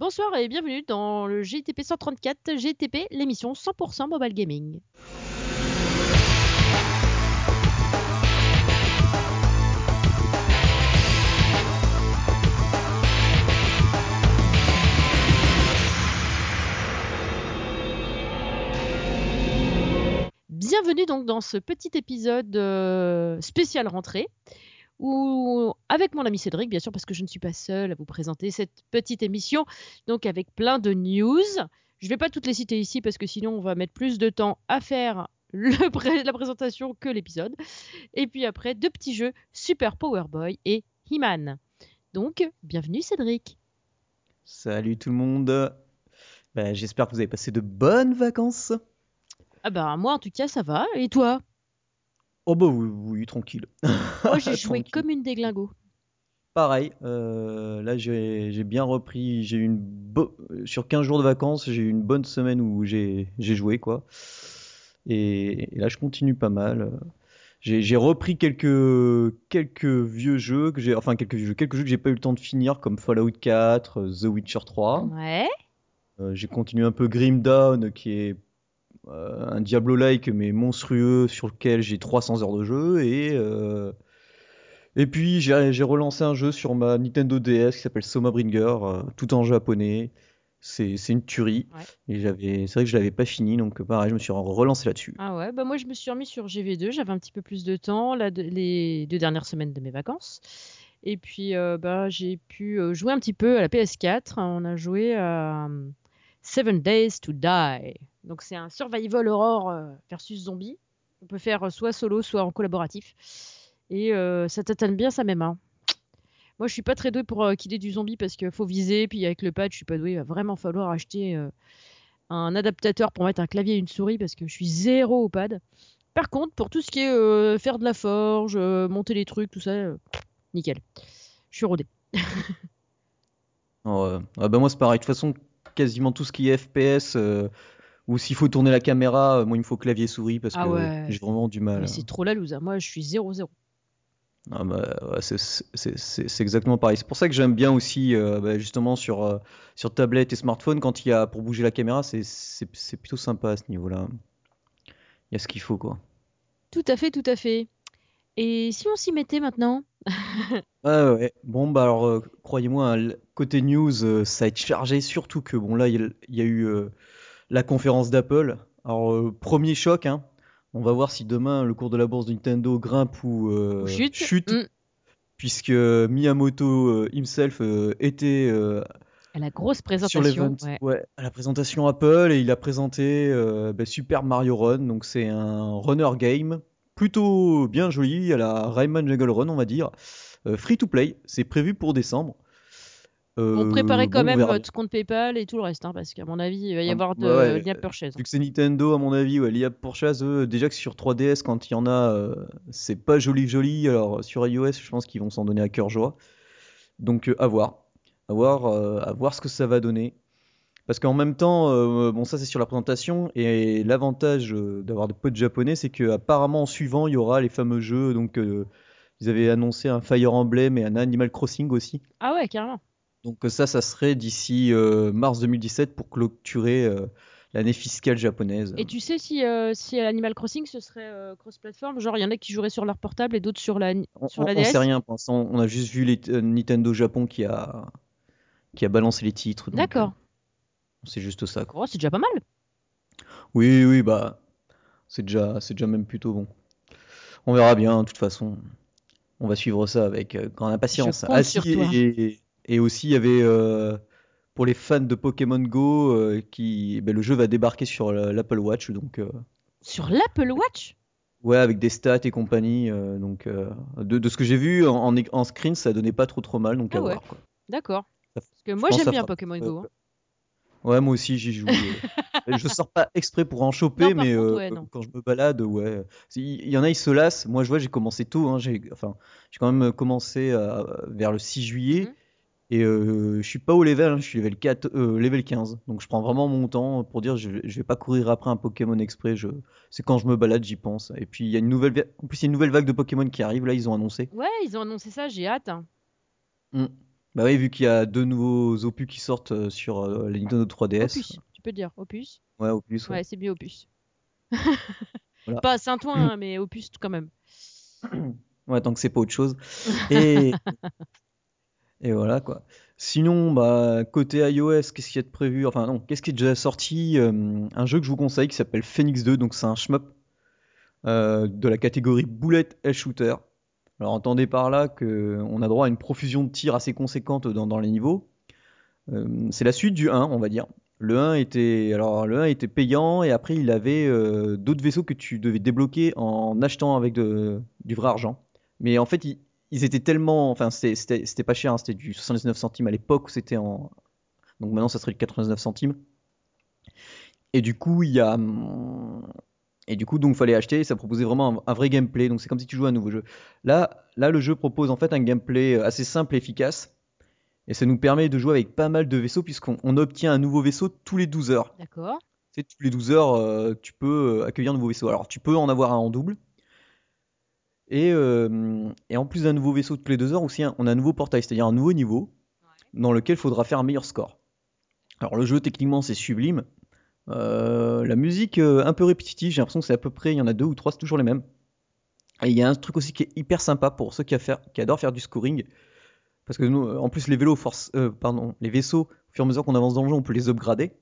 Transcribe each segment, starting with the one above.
Bonsoir et bienvenue dans le GTP 134 GTP, l'émission 100% mobile gaming. Bienvenue donc dans ce petit épisode euh, spécial rentrée où avec mon ami Cédric, bien sûr, parce que je ne suis pas seule à vous présenter cette petite émission, donc avec plein de news. Je ne vais pas toutes les citer ici parce que sinon on va mettre plus de temps à faire le la présentation que l'épisode. Et puis après, deux petits jeux, Super Power Boy et He-Man. Donc, bienvenue Cédric. Salut tout le monde. Ben, J'espère que vous avez passé de bonnes vacances. Ah bah moi en tout cas ça va. Et toi? Oh bah oui, oui tranquille. Moi j'ai joué comme une déglingo. Pareil, euh, là j'ai bien repris, j'ai eu une bo- sur 15 jours de vacances, j'ai eu une bonne semaine où j'ai joué quoi. Et, et là je continue pas mal. J'ai repris quelques quelques vieux jeux que j'ai enfin quelques vieux jeux, quelques jeux que j'ai pas eu le temps de finir comme Fallout 4, euh, The Witcher 3. Ouais. Euh, j'ai continué un peu Grim Dawn qui est un Diablo-like mais monstrueux sur lequel j'ai 300 heures de jeu et euh, et puis j'ai relancé un jeu sur ma Nintendo DS qui s'appelle Soma Bringer euh, tout en japonais c'est une tuerie Ouais. et j'avais c'est vrai que je l'avais pas fini donc pareil je me suis relancé là-dessus Ah ouais, bah moi je me suis remis sur GV2, j'avais un petit peu plus de temps là, de- les deux dernières semaines de mes vacances. Et puis euh, bah, j'ai pu euh, jouer un petit peu à la PS4. On a joué à euh, Seven Days to Die. Donc c'est un survival horror euh, versus zombie. On peut faire euh, soit solo, soit en collaboratif. Et euh, ça tatane bien sa même main. Moi je suis pas très doué pour euh, killer du zombie parce qu'il faut viser. Puis avec le pad je suis pas doué. Il va vraiment falloir acheter un adaptateur pour mettre un clavier et une souris parce que je suis zéro au pad. Par contre, pour tout ce qui est faire de la forge, monter les trucs, tout ça, nickel. Je suis rodé. Euh, ah bah moi c'est pareil de toute façon quasiment tout ce qui est FPS euh, ou s'il faut tourner la caméra euh, moi il me faut clavier souris parce Ah que ouais. j'ai vraiment du mal Mais c'est trop la loose. hein. Moi, je suis 0-0. Ah bah, ouais, c'est exactement pareil. C'est pour ça que j'aime bien aussi, euh, bah, justement, sur, euh, sur tablette et smartphone, quand il y a pour bouger la caméra, c'est plutôt sympa à ce niveau-là. Il y a ce qu'il faut, quoi. Tout à fait, tout à fait. Et si on s'y mettait maintenant? Ouais, ouais. Bon, bah alors, euh, croyez-moi, hein, côté news, euh, ça va être chargé, surtout que, bon, là, il y a, a eu euh, la conférence d'Apple. Alors, euh, premier choc, hein. On va voir si demain, le cours de la bourse de Nintendo grimpe ou chute chute, Mm. puisque Miyamoto euh, himself euh, était euh, À la grosse sur présentation. ouais. ouais, à la présentation Apple et il a présenté bah, Super Mario Run. Donc c'est un runner game plutôt bien joli à la Rayman Jungle Run, on va dire. Free to play, c'est prévu pour décembre. On Euh, préparait quand bon, on même votre compte PayPal et tout le reste, hein, parce qu'à mon avis, il va y avoir de Ouais, purchase. Vu que c'est Nintendo, à mon avis, ouais, l'IA pour chasse, eux, déjà que sur 3DS, quand il y en a, euh, c'est pas joli joli. Alors sur iOS, je pense qu'ils vont s'en donner à cœur joie. Donc euh, à voir, à voir, à voir ce que ça va donner. Parce qu'en même temps, bon ça c'est sur la présentation, et l'avantage d'avoir de peu de japonais, c'est que apparemment en suivant, il y aura les fameux jeux. Donc ils avaient annoncé un Fire Emblem et un Animal Crossing aussi. Ah ouais, carrément. Donc euh, ça, ça serait d'ici euh, mars 2017 pour clôturer euh, l'année fiscale japonaise. Et tu sais si, euh, si Animal Crossing, ce serait cross-platform? Genre, il y en a qui joueraient sur leur portable et d'autres sur la, On, sur on- la on sait DS? rien pour l'instant, on a juste vu les, Nintendo Japon qui a, qui a balancé les titres. D'accord. c'est juste ça. Oh, c'est déjà pas mal. Oui, oui, bah c'est déjà, c'est déjà même plutôt bon. On verra bien, de toute façon. On va suivre ça avec grande impatience. Je compte Ah sur si, toi. et, et aussi il y avait euh, pour les fans de Pokémon Go, euh, qui, ben, le jeu va débarquer sur la- l'Apple Watch, donc euh, Sur l'Apple Watch? Ouais, avec des stats et compagnie. euh, donc euh, de, de ce que j'ai vu en, en, en screen, ça donnait pas trop trop mal, donc Ah à ouais. voir. D'accord. Parce que moi, j'aime bien Pokémon euh, Go. hein. Ouais, moi aussi j'y joue. euh. je sors pas exprès pour en choper, mais contre, euh, ouais, non. quand je me balade, ouais. Il y en a, ils se lassent. Moi, je vois, j'ai commencé tôt. Hein, j'ai, enfin, quand même commencé à- vers le 6 juillet. Mhm. Et euh, je suis pas au level, hein, je suis level 4, euh, level 15. Donc je prends vraiment mon temps pour dire je, vais- je vais pas courir après un Pokémon exprès. Je, c'est quand je me balade, j'y pense. Et puis il y a une nouvelle, en plus il y a une nouvelle vague de Pokémon qui arrive. Là, ils ont annoncé. Ouais, ils ont annoncé ça, j'ai hâte. hein. Mm. Bah oui, vu qu'il y a deux nouveaux opus qui sortent euh, sur euh, la Nintendo 3DS. Opus, tu peux dire opus. Ouais, opus. Ouais. Ouais, c'est bien opus. Voilà. Pas Saint-Ouen, hein, mais opus quand même. Ouais, tant que c'est pas autre chose. Et, et voilà quoi. Sinon, bah, côté iOS, qu'est-ce a de prévu? Enfin, non, qu'est-ce qui est déjà sorti? Euh, Un jeu que je vous conseille qui s'appelle Phoenix 2, donc c'est un shmup euh, de la catégorie bullet hell shooter. Alors, entendez par là qu'on a droit à une profusion de tirs assez conséquente dans, les niveaux. Euh, c'est la suite du 1, on va dire. Le 1 était, alors, le 1 était payant et après il avait d'autres vaisseaux que tu devais débloquer en achetant avec du vrai argent. Mais en fait, ils, ils étaient tellement. Enfin, c'était- pas cher, hein, c'était du 79 centimes à l'époque où c'était en. Donc maintenant, ça serait du 99 centimes. Et du coup, il y a. hum, Et du coup, donc, fallait acheter. et Ça proposait vraiment un, un vrai gameplay. Donc, c'est comme si tu jouais à un nouveau jeu. Là, là, le jeu propose en fait un gameplay assez simple et efficace. Et ça nous permet de jouer avec pas mal de vaisseaux, puisqu'on on obtient un nouveau vaisseau tous les 12 heures. D'accord. Tu sais, tous les 12 heures, euh, tu peux euh, accueillir un nouveau vaisseau. Alors, tu peux en avoir un en double. Et, euh, et en plus d'un nouveau vaisseau toutes les deux heures, aussi, un- on a un nouveau portail, c'est-à-dire un nouveau niveau dans lequel il faudra faire un meilleur score. Alors, le jeu, techniquement, c'est sublime. Euh, la musique, euh, un peu répétitive, j'ai l'impression que c'est à peu près, il y en a deux ou trois, c'est toujours les mêmes. Et il y a un truc aussi qui est hyper sympa pour ceux qui, a faire- qui adorent faire du scoring. Parce que nous, en plus, les vélos, force, pardon, les vaisseaux, au fur et à mesure qu'on avance dans le jeu, on peut les upgrader.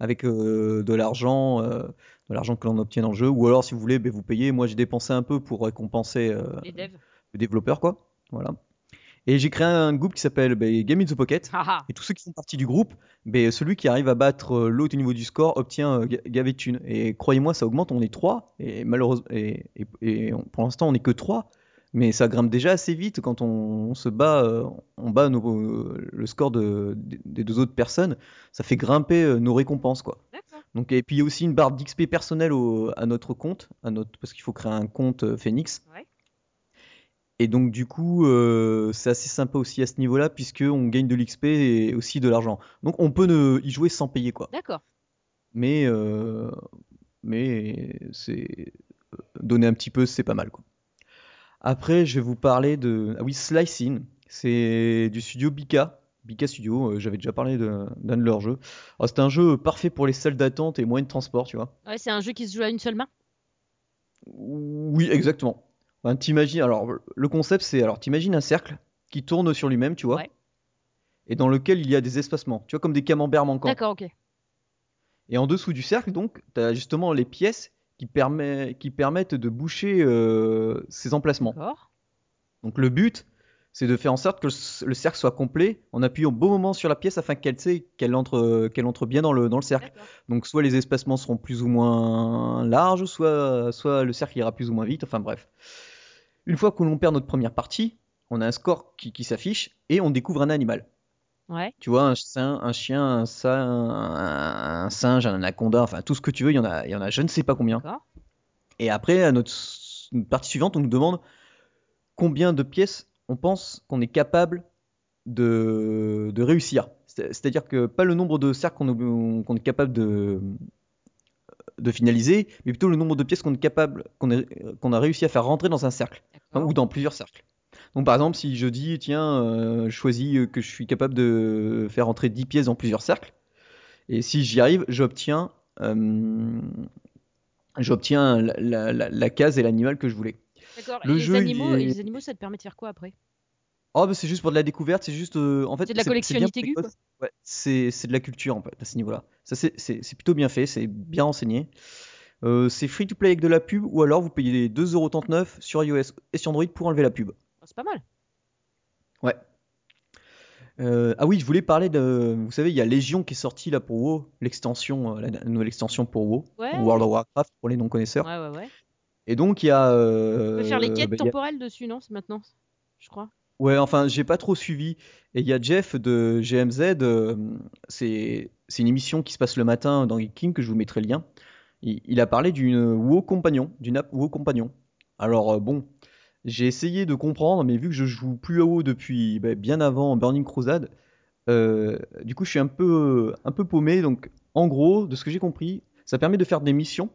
Avec euh, de l'argent, euh, de l'argent que l'on obtient dans le jeu. Ou alors, si vous voulez, ben, vous payez. Moi, j'ai dépensé un peu pour récompenser euh, Les devs. le développeur, quoi. Voilà. Et j'ai créé un groupe qui s'appelle ben, Game in the Pocket. Haha. Et tous ceux qui font partie du groupe, ben, celui qui arrive à battre l'autre au niveau du score obtient ga- gavé de thunes. Et croyez-moi, ça augmente, on est 3. Et malheureusement, et, et- et on- pour l'instant, on n'est que 3. Mais ça grimpe déjà assez vite quand on, on se bat, euh, on bat nos- euh, le score de, des- des deux autres personnes. Ça fait grimper euh, nos récompenses, quoi. Donc, et puis il y a aussi une barre d'XP personnelle au- à notre compte, à notre, parce qu'il faut créer un compte Phoenix. Ouais. Et donc du coup, c'est assez sympa aussi à ce niveau-là, puisque on gagne de l'XP et aussi de l'argent. Donc on peut ne, y jouer sans payer, quoi. D'accord. Mais, mais c'est donner un petit peu, c'est pas mal, quoi. Après, je vais vous parler de, ah oui, Slicing. C'est du studio Bika. Bika Studio, euh, j'avais déjà parlé d'un de leurs jeux. Alors, C'est un jeu parfait pour les salles d'attente et moyens de transport, tu vois. Ouais, c'est un jeu qui se joue à une seule main? Oui, exactement. Enfin, t'imagines, alors le concept c'est, alors t'imagines un cercle qui tourne sur lui-même, tu vois, Ouais. et dans lequel il y a des espacements, tu vois, comme des camemberts manquants. D'accord, ok. Et en dessous du cercle, donc, t'as justement les pièces qui, permet- qui permettent de boucher euh, ces emplacements. Donc le but, c'est de faire en sorte que le cercle soit complet en appuyant au bon moment sur la pièce afin qu'elle qu'elle entre, qu'elle entre bien dans le, dans le cercle. Donc soit les espacements seront plus ou moins larges, soit, soit le cercle ira plus ou moins vite, enfin bref. Une fois que l'on perd notre première partie, on a un score qui, qui s'affiche et on découvre un animal. Ouais. Tu vois, un, chien, un, sein- un, un singe, un anaconda, enfin tout ce que tu veux, il y en a, il y en a je ne sais pas combien. D'accord. Et après, à notre s- partie suivante, on nous demande combien de pièces on pense qu'on est capable de, de réussir. C'est- C'est-à-dire que pas le nombre de cercles qu'on est, qu'on est capable de, de finaliser, mais plutôt le nombre de pièces qu'on est capable, qu'on est- qu'on a réussi à faire rentrer dans un cercle, D'accord. ou dans plusieurs cercles. Donc par exemple, si je dis, tiens, euh, je choisis que je suis capable de faire rentrer 10 pièces dans plusieurs cercles, et si j'y arrive, j'obtiens euh, j'obtiens la, la- la- la case et l'animal que je voulais. D'accord. le Et les jeu, animaux, est- et les animaux, ça te permet de faire quoi après? Oh, bah, c'est juste pour de la découverte, c'est juste. euh, en fait, C'est de la collectionnite aiguë. Ouais, c'est de la culture en fait, à ce niveau-là. Ça, c'est- plutôt bien fait, c'est bien renseigné. Euh, c'est free to play avec de la pub, ou alors vous payez 2,39€ sur iOS et sur Android pour enlever la pub. C'est pas mal. Ouais. Euh, ah oui, je voulais parler de. Vous savez, il y a Légion qui est sorti là pour WoW, l'extension, euh, la, nouvelle extension pour WoW, Ouais. World of Warcraft pour les non-connaisseurs. Ouais, ouais, ouais. Et donc il y a. On euh, peut faire les quêtes bah, a- temporelles dessus, non C'est maintenant, je crois. Ouais, enfin, j'ai pas trop suivi. Et il y a Jeff de GMZ, euh, c'est c'est une émission qui se passe le matin dans Geek King, que je vous mettrai le lien. Il, il a parlé d'une WoW Compagnon, d'une app WoW Compagnon. Alors, bon, j'ai essayé de comprendre, mais vu que je joue plus WoW depuis bah, bien avant Burning Crusade, euh, du coup, je suis un peu, un peu paumé. Donc, en gros, de ce que j'ai compris, ça permet de faire des missions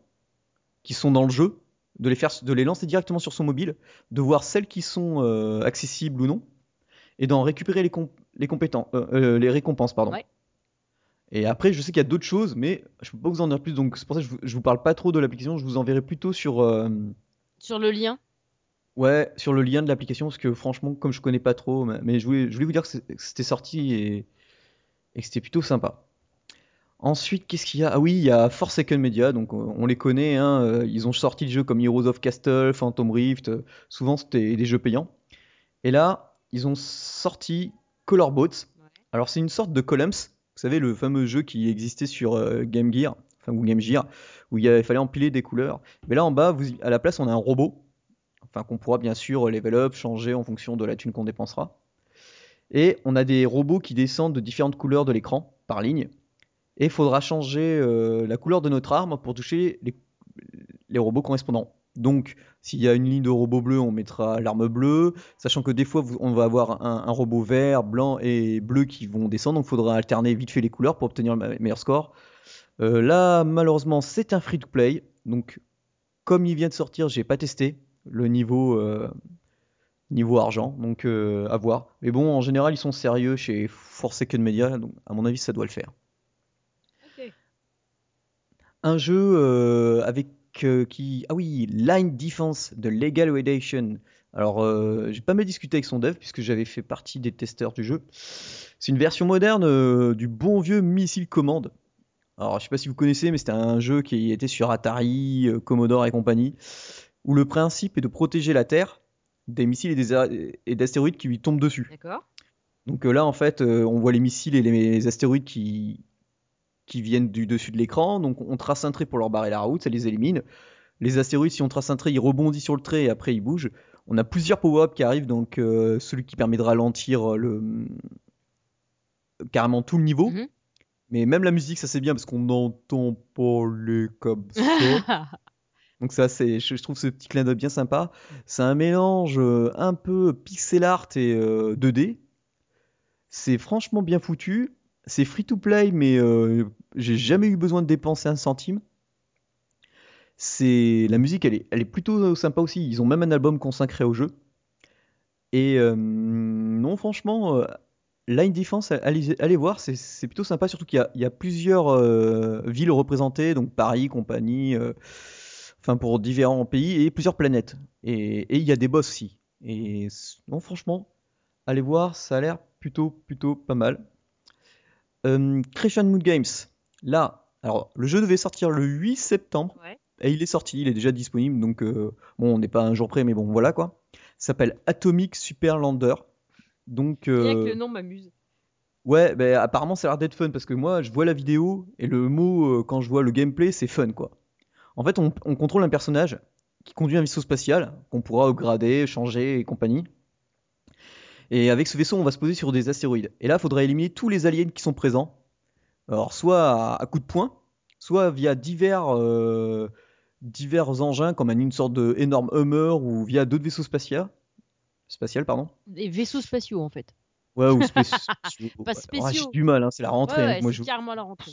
qui sont dans le jeu, de les, faire, de les lancer directement sur son mobile, de voir celles qui sont euh, accessibles ou non. et d'en récupérer les, les, compétences, les récompenses. Pardon. Et après, je sais qu'il y a d'autres choses, mais je peux pas vous en dire plus, donc c'est pour ça que je vous, vous parle pas trop de l'application, je vous enverrai plutôt sur. Sur le lien Ouais, sur le lien de l'application, parce que franchement, comme je connais pas trop, mais je voulais, je voulais vous dire que c'était sorti et, et que c'était plutôt sympa. Ensuite, qu'est-ce qu'il y a? Ah oui, il y a Forsaken Media, donc on les connaît, hein, ils ont sorti des jeux comme Heroes of Castle, Phantom Rift, souvent c'était des jeux payants. Et là, ils ont sorti Color Boats. Alors c'est une sorte de Columns, vous savez, le fameux jeu qui existait sur Game Gear, enfin ou Game Gear, où il, fallait empiler des couleurs. Mais là en bas, vous, à la place, on a un robot enfin qu'on pourra bien sûr level up, changer en fonction de la thune qu'on dépensera. Et on a des robots qui descendent de différentes couleurs de l'écran par ligne. Et il faudra changer euh, la couleur de notre arme pour toucher les, robots correspondants. Donc, s'il y a une ligne de robots bleus, on mettra l'arme bleue, sachant que des fois, on va avoir un, robot vert, blanc et bleu qui vont descendre, donc il faudra alterner vite fait les couleurs pour obtenir le meilleur score. Euh, là, malheureusement, c'est un free-to-play, donc comme il vient de sortir, j'ai pas testé, le niveau, euh, niveau argent. Donc euh, à voir. Mais bon, en général, ils sont sérieux chez Forsaken Media, donc à mon avis, ça doit le faire. Un jeu euh, avec qui. Ah oui, Line Defense de Legal Redation. Alors, j'ai pas mal discuté avec son dev puisque j'avais fait partie des testeurs du jeu. C'est une version moderne du bon vieux Missile Command. Alors, je sais pas si vous connaissez, mais c'était un jeu qui était sur Atari, Commodore et compagnie où le principe est de protéger la Terre des missiles et d'astéroïdes qui lui tombent dessus. D'accord. Donc euh, là, en fait, euh, on voit les missiles et les astéroïdes qui, qui viennent du dessus de l'écran. Donc on trace un trait pour leur barrer la route, ça les élimine. Les astéroïdes, si on trace un trait, ils rebondissent sur le trait et après ils bougent. On a plusieurs power-ups qui arrivent, donc euh, celui qui permet de ralentir le carrément tout le niveau. Mhm. Mais même la musique, ça c'est bien parce qu'on n'entend pas les comme ça. Donc ça, c'est, je, trouve ce petit clin d'œil bien sympa. C'est un mélange euh, un peu pixel art et 2D. Euh, c'est franchement bien foutu. C'est free to play, mais euh, j'ai jamais eu besoin de dépenser un centime. La musique, elle est, plutôt sympa aussi. Ils ont même un album consacré au jeu. Et non, franchement, Line Defense, allez, voir, c'est plutôt sympa. Surtout qu'il y, a plusieurs villes représentées, donc Paris, compagnie enfin pour différents pays et plusieurs planètes. Et il y a des boss aussi. Et non, franchement, allez voir, ça a l'air plutôt, plutôt pas mal. Euh, Creation Mood Games, là, alors le jeu devait sortir le 8 septembre. Et il est sorti, il est déjà disponible, donc euh, bon, on n'est pas un jour près, mais bon, voilà quoi. S'appelle Atomic Super Lander. Donc, euh, que le nom m'amuse. Ouais, ben apparemment ça a l'air d'être fun parce que moi je vois la vidéo et le mot euh, quand je vois le gameplay c'est fun quoi. En fait, on, contrôle un personnage qui conduit un vaisseau spatial qu'on pourra upgrader, changer et compagnie. Et avec ce vaisseau, on va se poser sur des astéroïdes. Et là, il faudra éliminer tous les aliens qui sont présents. Alors, soit à, coup de poing, soit via divers, euh, divers engins, comme une sorte d'énorme Hummer, ou via d'autres vaisseaux spatiaux. Spatial, pardon. Des vaisseaux spatiaux, en fait. Ouais, ou spéciaux. Pas spéciaux. J'ai du mal, hein, c'est la rentrée. Ouais, hein, carrément la rentrée.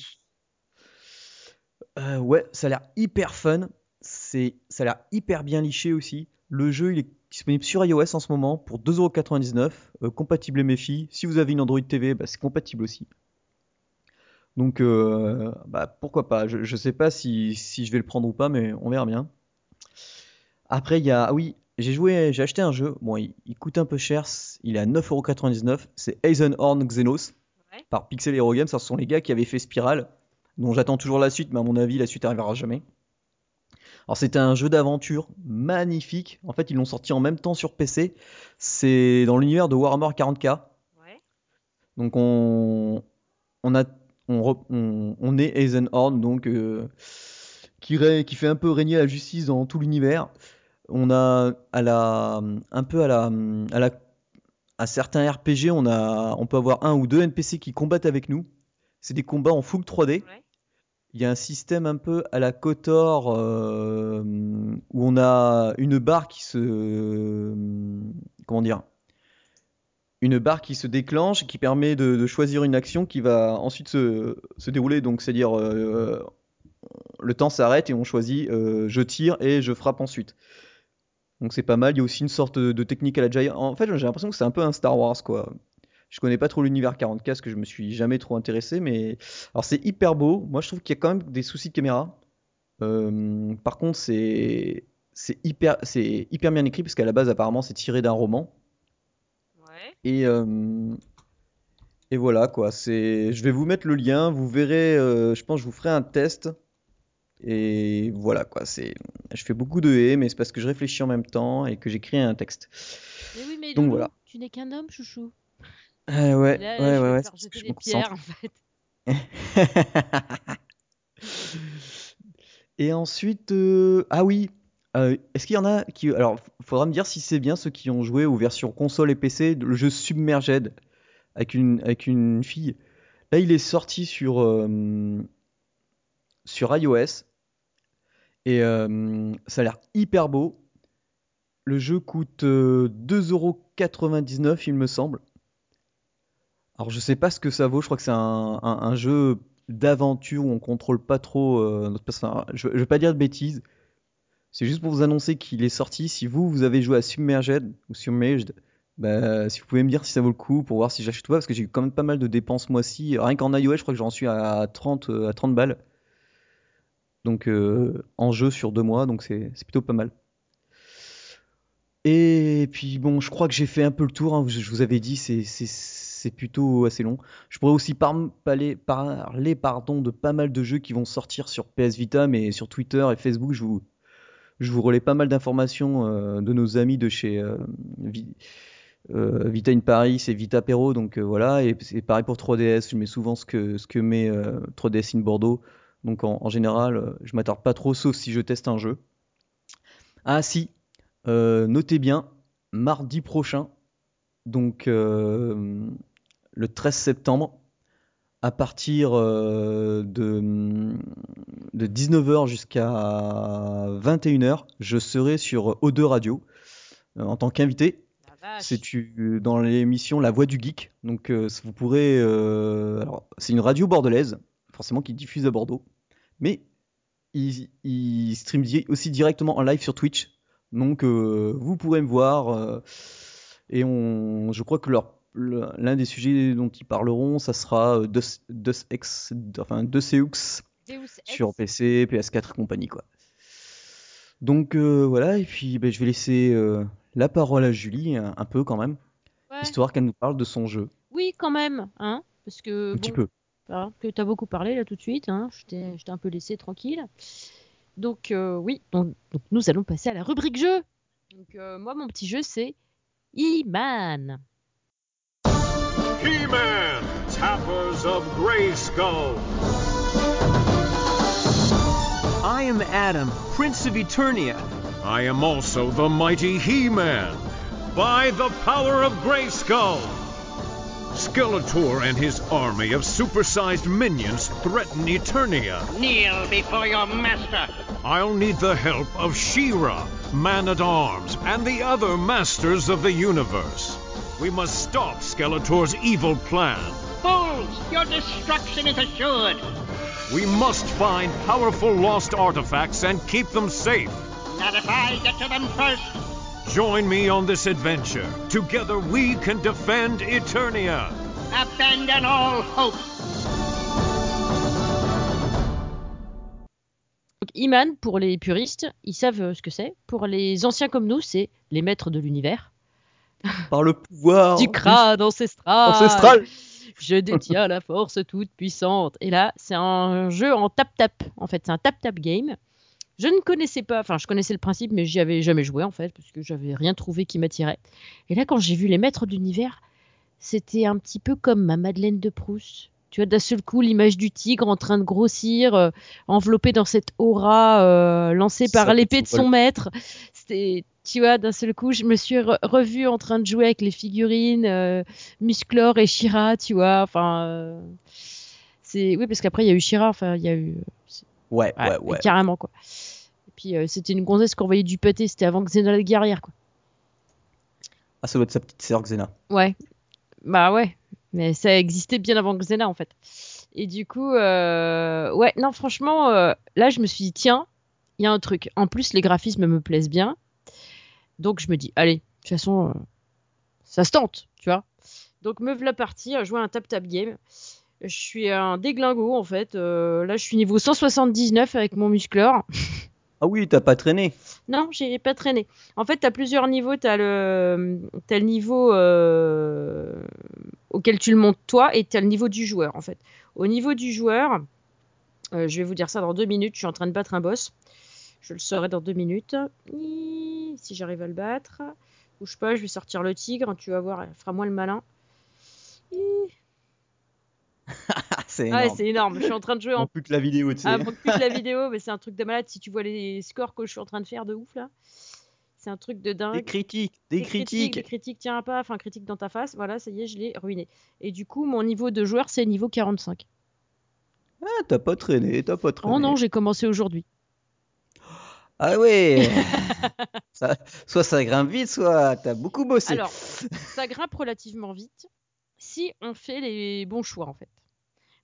Euh, ouais, ça a l'air hyper fun. C'est, ça a l'air hyper bien liché aussi. Le jeu, il est disponible sur iOS en ce moment pour 2,99€, euh, compatible MFI. Si vous avez une Android TV, bah, c'est compatible aussi. Donc, euh, bah, pourquoi pas. Je, ne sais pas si, je vais le prendre ou pas, mais on verra bien. Après, il y a, ah oui, j'ai joué, j'ai acheté un jeu. Bon, il, coûte un peu cher. Il est à 9,99€. C'est Eisenhorn Xenos par Pixel Hero Games. Ce sont les gars qui avaient fait Spiral dont j'attends toujours la suite, mais à mon avis, la suite n'arrivera jamais. Alors c'était un jeu d'aventure magnifique. En fait, ils l'ont sorti en même temps sur PC. C'est dans l'univers de Warhammer 40k. Donc on, on a on, est Eisenhorn, donc euh, qui, qui fait un peu régner la justice dans tout l'univers. On a à la un peu à la à la à certains RPG, on a on peut avoir un ou deux NPC qui combattent avec nous. C'est des combats en full 3D. Il y a un système un peu à la Kotor euh, où on a une barre qui se comment dire une barre qui se déclenche qui permet de, choisir une action qui va ensuite se, dérouler donc c'est à dire euh, le temps s'arrête et on choisit euh, je tire et je frappe ensuite Donc c'est pas mal. Il y a aussi une sorte de, technique à la Giant. En fait, j'ai l'impression que c'est un peu un Star Wars, quoi. Je connais pas trop l'univers 40K parce que je me suis jamais trop intéressé, mais alors c'est hyper beau. Moi, je trouve qu'il y a quand même des soucis de caméra. Euh, par contre, c'est c'est hyper c'est hyper bien écrit parce qu'à la base, apparemment, c'est tiré d'un roman. Ouais. Et euh, et voilà quoi. C'est je vais vous mettre le lien. Vous verrez. euh, je pense que je vous ferai un test. Et voilà quoi. C'est je fais beaucoup de haies, mais c'est parce que je réfléchis en même temps et que j'écris un texte. Mais oui, mais Donc Loulou, voilà. tu n'es qu'un homme, chouchou. Euh, ouais, là, ouais, je ouais, vais ouais. te faire c'est parce que jeter je des me concentre. pierres, en fait. Et ensuite, euh, ah oui, euh, est-ce qu'il y en a qui... Alors, faudra me dire si c'est bien ceux qui ont joué aux versions console et PC, le jeu Submerged avec une, avec une fille. Là, il est sorti sur, euh, sur iOS et euh, ça a l'air hyper beau. Le jeu coûte euh, 2,99€, il me semble. Alors, je sais pas ce que ça vaut, je crois que c'est un, jeu d'aventure où on contrôle pas trop euh, notre personnage. Je, je vais pas dire de bêtises. C'est juste pour vous annoncer qu'il est sorti. Si vous, vous avez joué à Submerged ou Submerged, bah, si vous pouvez me dire si ça vaut le coup pour voir si j'achète ou pas, parce que j'ai quand même pas mal de dépenses moi-ci. Rien qu'en iOS, je crois que j'en suis à 30, euh, à 30 balles. Donc euh, en jeu sur deux mois, donc c'est plutôt pas mal. Et puis bon, je crois que j'ai fait un peu le tour. hein. Je, je vous avais dit, c'est- c'est plutôt assez long. Je pourrais aussi par- parler, parler pardon, de pas mal de jeux qui vont sortir sur PS Vita, mais sur Twitter et Facebook, je vous, je vous relais pas mal d'informations euh, de nos amis de chez euh, euh, Vita in Paris et Vita Pero. Donc voilà, et c'est pareil pour 3DS. Je mets souvent ce que, ce que met euh, 3DS in Bordeaux. Donc en, général, je m'attarde pas trop, sauf si je teste un jeu. Ah si, notez bien, mardi prochain, donc le 13 septembre, à partir euh, de, de 19h jusqu'à 21h, je serai sur O2 Radio euh, en tant qu'invité. C'est dans l'émission La Voix du Geek. Donc euh, vous pourrez. euh, alors, c'est une radio bordelaise, forcément qui diffuse à Bordeaux. Mais streament di- aussi directement en live sur Twitch. Donc euh, vous pourrez me voir. euh, et on, je crois que leur, le- l'un des sujets dont ils parleront, ça sera Deus, Deus Ex, enfin Deus Ex Deus Ex. sur PC, PS4 et compagnie quoi. Donc euh, voilà, et puis ben, je vais laisser euh, la parole à Julie un, un peu quand même, Ouais. histoire qu'elle nous parle de son jeu. Oui, quand même, hein, parce que Un petit peu. hein, que t'as beaucoup parlé là tout de suite, hein, je t'ai je t'ai un peu laissé tranquille. Donc euh, oui, donc, donc nous allons passer à la rubrique jeu. Donc moi mon petit jeu c'est E-Man. He-Man, Tappers of Grayskull. I am Adam, Prince of Eternia. I am also the mighty He-Man. By the power of Grayskull. Skeletor and his army of supersized minions threaten Eternia. Kneel before your master. I'll need the help of She-Ra, Man-at-Arms, and the other masters of the universe. We must stop Skeletor's evil plan. Fools, your destruction is assured. We must find powerful lost artifacts and keep them safe. Not if I get to them first. Join me on this adventure. Together we can defend Eternia. Abandon all hope. Donc E-Man pour les puristes, ils savent euh, ce que c'est. Pour les anciens comme nous, c'est les maîtres de l'univers. Par le pouvoir du crâne ancestral. ancestral. Je détiens la force toute puissante. Et là, c'est un jeu en tap-tap. En fait, c'est un tap-tap game. Je ne connaissais pas, enfin, je connaissais le principe, mais j'y avais jamais joué en fait, parce que j'avais rien trouvé qui m'attirait. Et là, quand j'ai vu les maîtres d'univers, c'était un petit peu comme ma Madeleine de Proust. Tu vois, d'un seul coup, l'image du tigre en train de grossir, euh, enveloppé dans cette aura euh, lancée par l'épée de son maître. C'était, tu vois, d'un seul coup, je me suis re- revue en train de jouer avec les figurines, euh, Musclor et Shira, tu vois. Enfin, euh, c'est oui, parce qu'après il y a eu Shira. Enfin, il y a eu Ouais, ouais, ouais, ouais. carrément quoi. Et puis euh, c'était une gonzesse qui envoyait du pâté. C'était avant Xena la guerrière quoi. Ah, ça doit être sa petite sœur Xena. Ouais, bah ouais. Mais ça existait bien avant Xena en fait. Et du coup, euh, ouais, non, franchement, euh, là je me suis dit tiens, il y a un truc. En plus, les graphismes me plaisent bien. Donc je me dis, allez, de toute façon, euh, ça se tente, tu vois. Donc me voilà partie à jouer un tap-tap game. Je suis un déglingo en fait. Euh, là, je suis niveau 179 avec mon muscleur. Ah oui, t'as pas traîné. Non, j'ai pas traîné. En fait, t'as plusieurs niveaux. T'as le, t'as le niveau euh, auquel tu le montes toi et t'as le niveau du joueur en fait. Au niveau du joueur, euh, je vais vous dire ça dans deux minutes. Je suis en train de battre un boss. Je le saurai dans deux minutes. Hi, Si j'arrive à le battre. Bouge pas, je vais sortir le tigre. Tu vas voir, elle fera moins le malin. Ah, c'est Ah, énorme. c'est énorme. Je suis en train de jouer en En plus que la vidéo, tu sais. ah, plus que la vidéo, mais c'est un truc de malade. Si tu vois les scores que je suis en train de faire de ouf là, c'est un truc de dingue. Des critiques, des, critiques. Des critiques, tiens pas, enfin critique dans ta face. Voilà, ça y est, je l'ai ruiné. Et du coup, mon niveau de joueur, c'est niveau 45. Ah, t'as pas traîné, t'as pas traîné. Oh non, j'ai commencé aujourd'hui. Ah ça, Soit ça grimpe vite, soit t'as beaucoup bossé. Alors, ça grimpe relativement vite si on fait les bons choix en fait.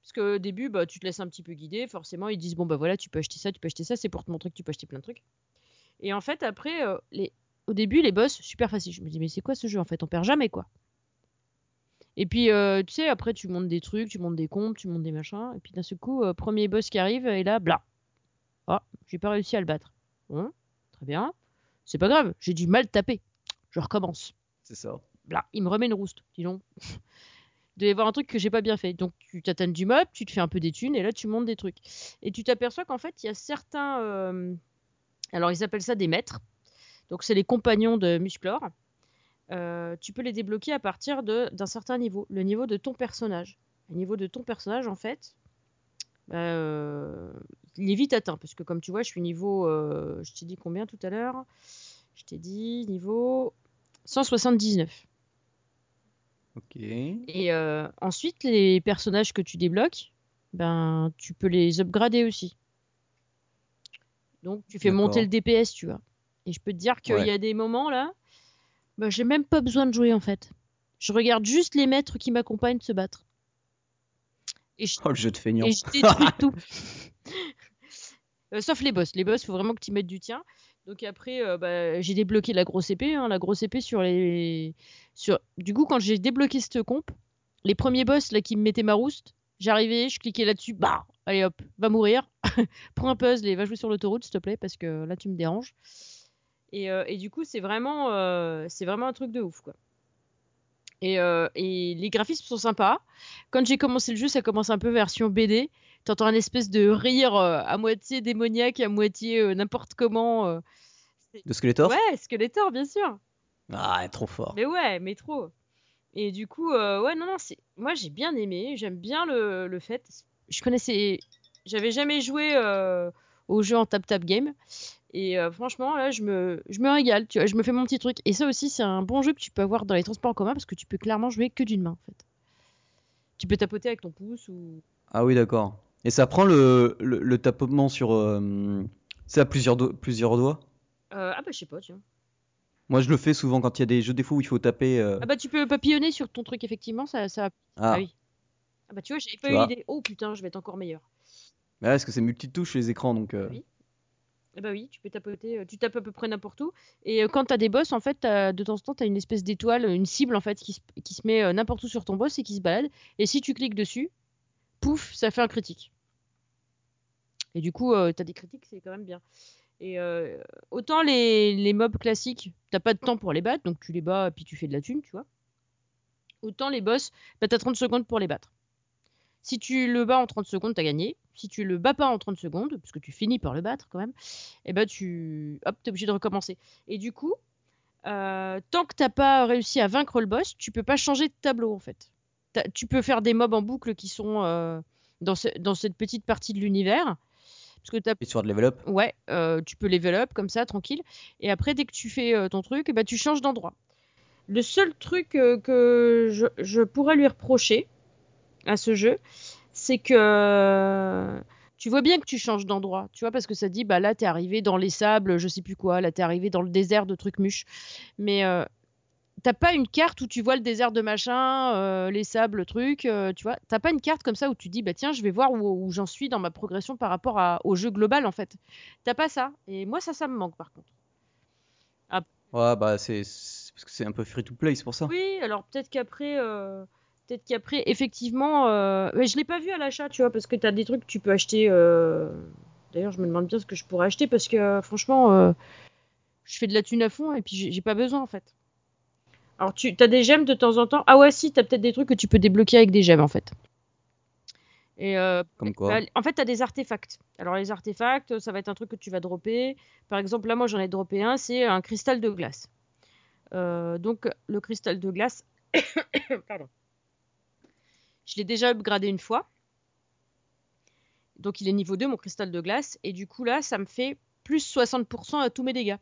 Parce qu'au début, bah, tu te laisses un petit peu guider. Forcément, ils disent bon bah voilà, tu peux acheter ça, tu peux acheter ça. C'est pour te montrer que tu peux acheter plein de trucs. Et en fait, après, euh, les... au début, les boss, super facile. Je me dis mais c'est quoi ce jeu en fait? On perd jamais quoi. Et puis, euh, tu sais, après, tu montes des trucs, tu montes des comptes, tu montes des machins. Et puis d'un seul coup, euh, premier boss qui arrive, et là, bla. Ah, j'ai pas réussi à le battre. Bon, très bien. C'est pas grave, j'ai du mal taper. Je recommence. C'est ça. Là, il me remet une rouste, dis donc. Y avoir un truc que j'ai pas bien fait. Donc tu t'atteins du mob, tu te fais un peu des thunes et là tu montes des trucs. Et tu t'aperçois qu'en fait il y a certains, euh, alors ils appellent ça des maîtres. Donc c'est les compagnons de Musclor. Euh, tu peux les débloquer à partir de- d'un certain niveau, le niveau de ton personnage. Le niveau de ton personnage en fait, euh, il est vite atteint parce que comme tu vois je suis niveau, euh, je t'ai dit combien tout à l'heure? Je t'ai dit niveau 179. Ok. Et euh, ensuite, les personnages que tu débloques, ben, tu peux les upgrader aussi. Donc, tu fais monter le. DPS, tu vois. Et je peux te dire qu'il Ouais. y a des moments là, ben, j'ai même pas besoin de jouer en fait. Je regarde juste les maîtres qui m'accompagnent se battre. Et je, Oh, le jeu de feignant. et je détruis tout. Euh, sauf les boss. Les boss, faut vraiment que tu mettes du tien. Donc après, euh, bah, j'ai débloqué la grosse épée. hein, la grosse épée sur les. Sur... Du coup, quand j'ai débloqué cette comp, les premiers boss là qui me mettaient ma rouste, j'arrivais, je cliquais là-dessus, bah, allez hop, va mourir. Prends un puzzle et va jouer sur l'autoroute, s'il te plaît, parce que là tu me déranges. Et, euh, et du coup, c'est vraiment, c'est vraiment un truc de ouf, quoi. Et, euh, et les graphismes sont sympas. Quand j'ai commencé le jeu, ça commence un peu version BD. T'entends un espèce de rire euh, à moitié démoniaque, à moitié euh, n'importe comment. De Skeletor? Ouais, Skeletor, bien sûr. Ah, trop fort. Mais ouais, mais trop. Et du coup, ouais, non, non, c'est... moi j'ai bien aimé, j'aime bien le, le fait. Je connaissais, j'avais jamais joué au jeu en tap-tap game. Et euh, franchement, là, je me, je me régale, tu vois, je me fais mon petit truc. Et ça aussi, c'est un bon jeu que tu peux avoir dans les transports en commun parce que tu peux clairement jouer que d'une main, en fait. Tu peux tapoter avec ton pouce ou. Ah oui, d'accord. Et ça prend le, le, le tapotement sur. euh, C'est à plusieurs, do- plusieurs doigts? Euh, ah bah, je sais pas, tiens. Moi, je le fais souvent quand il y a des jeux fois où il faut taper. euh, Ah bah, tu peux papillonner sur ton truc, effectivement, ça. ça... Ah, Ah oui. Ah bah, tu vois, j'avais pas Tu eu l'idée. Oh putain, je vais être encore meilleur. Ouais, parce que c'est multitouche les écrans, donc. euh, Oui. Ah bah oui, tu peux tapoter, euh, tu tapes à peu près n'importe où. Et euh, quand t'as des boss, en fait, de temps en temps, t'as une espèce d'étoile, une cible en fait, qui se, qui se met euh, n'importe où sur ton boss et qui se balade. Et si tu cliques dessus, pouf, ça fait un critique. Et du coup, euh, t'as des critiques, c'est quand même bien. Et autant les, les mobs classiques, t'as pas de temps pour les battre, donc tu les bats puis tu fais de la thune, tu vois. Autant les boss, bah, t'as 30 secondes pour les battre. Si tu le bats en 30 secondes, t'as gagné. Si tu le bats pas en 30 secondes, parce que tu finis par le battre quand même, et ben tu hop, t'es obligé de recommencer. Et du coup, euh, tant que t'as pas réussi à vaincre le boss, tu peux pas changer de tableau en fait. T'as- Tu peux faire des mobs en boucle qui sont euh, dans, ce- dans cette petite partie de l'univers. Parce que t'as Histoire de level up. Ouais, euh, tu peux level up comme ça, tranquille. Et après, dès que tu fais ton truc, eh ben, tu changes d'endroit. Le seul truc que je, je pourrais lui reprocher à ce jeu, c'est que euh, tu vois bien que tu changes d'endroit, tu vois, parce que ça dit, bah là, t'es arrivé dans les sables, je sais plus quoi, là, t'es arrivé dans le désert de trucs mûches. Mais euh, t'as pas une carte où tu vois le désert de machin, euh, les sables, trucs, euh, tu vois. T'as pas une carte comme ça où tu dis, bah tiens, je vais voir où, où j'en suis dans ma progression par rapport à- au jeu global, en fait. T'as pas ça. Et moi, ça, ça me manque, par contre. Ouais, bah c'est c'est- parce que c'est un peu free to play, c'est pour ça. Oui, alors peut-être qu'après, peut-être qu'après, effectivement, euh... mais je l'ai pas vu à l'achat, tu vois, parce que t'as des trucs que tu peux acheter. euh, D'ailleurs, je me demande bien ce que je pourrais acheter parce que franchement, euh, je fais de la thune à fond et puis j'ai pas besoin en fait. Alors tu as des gemmes de temps en temps? Ah ouais, si, t'as peut-être des trucs que tu peux débloquer avec des gemmes en fait. Et euh, Comme quoi? bah, en fait, tu as des artefacts. Alors, les artefacts, ça va être un truc que tu vas dropper. Par exemple, là, moi, j'en ai droppé un, c'est un cristal de glace. Euh, donc, le cristal de glace, pardon. Je l'ai déjà upgradé une fois. Donc, il est niveau 2, mon cristal de glace. Et du coup, là, ça me fait plus 60% à tous mes dégâts.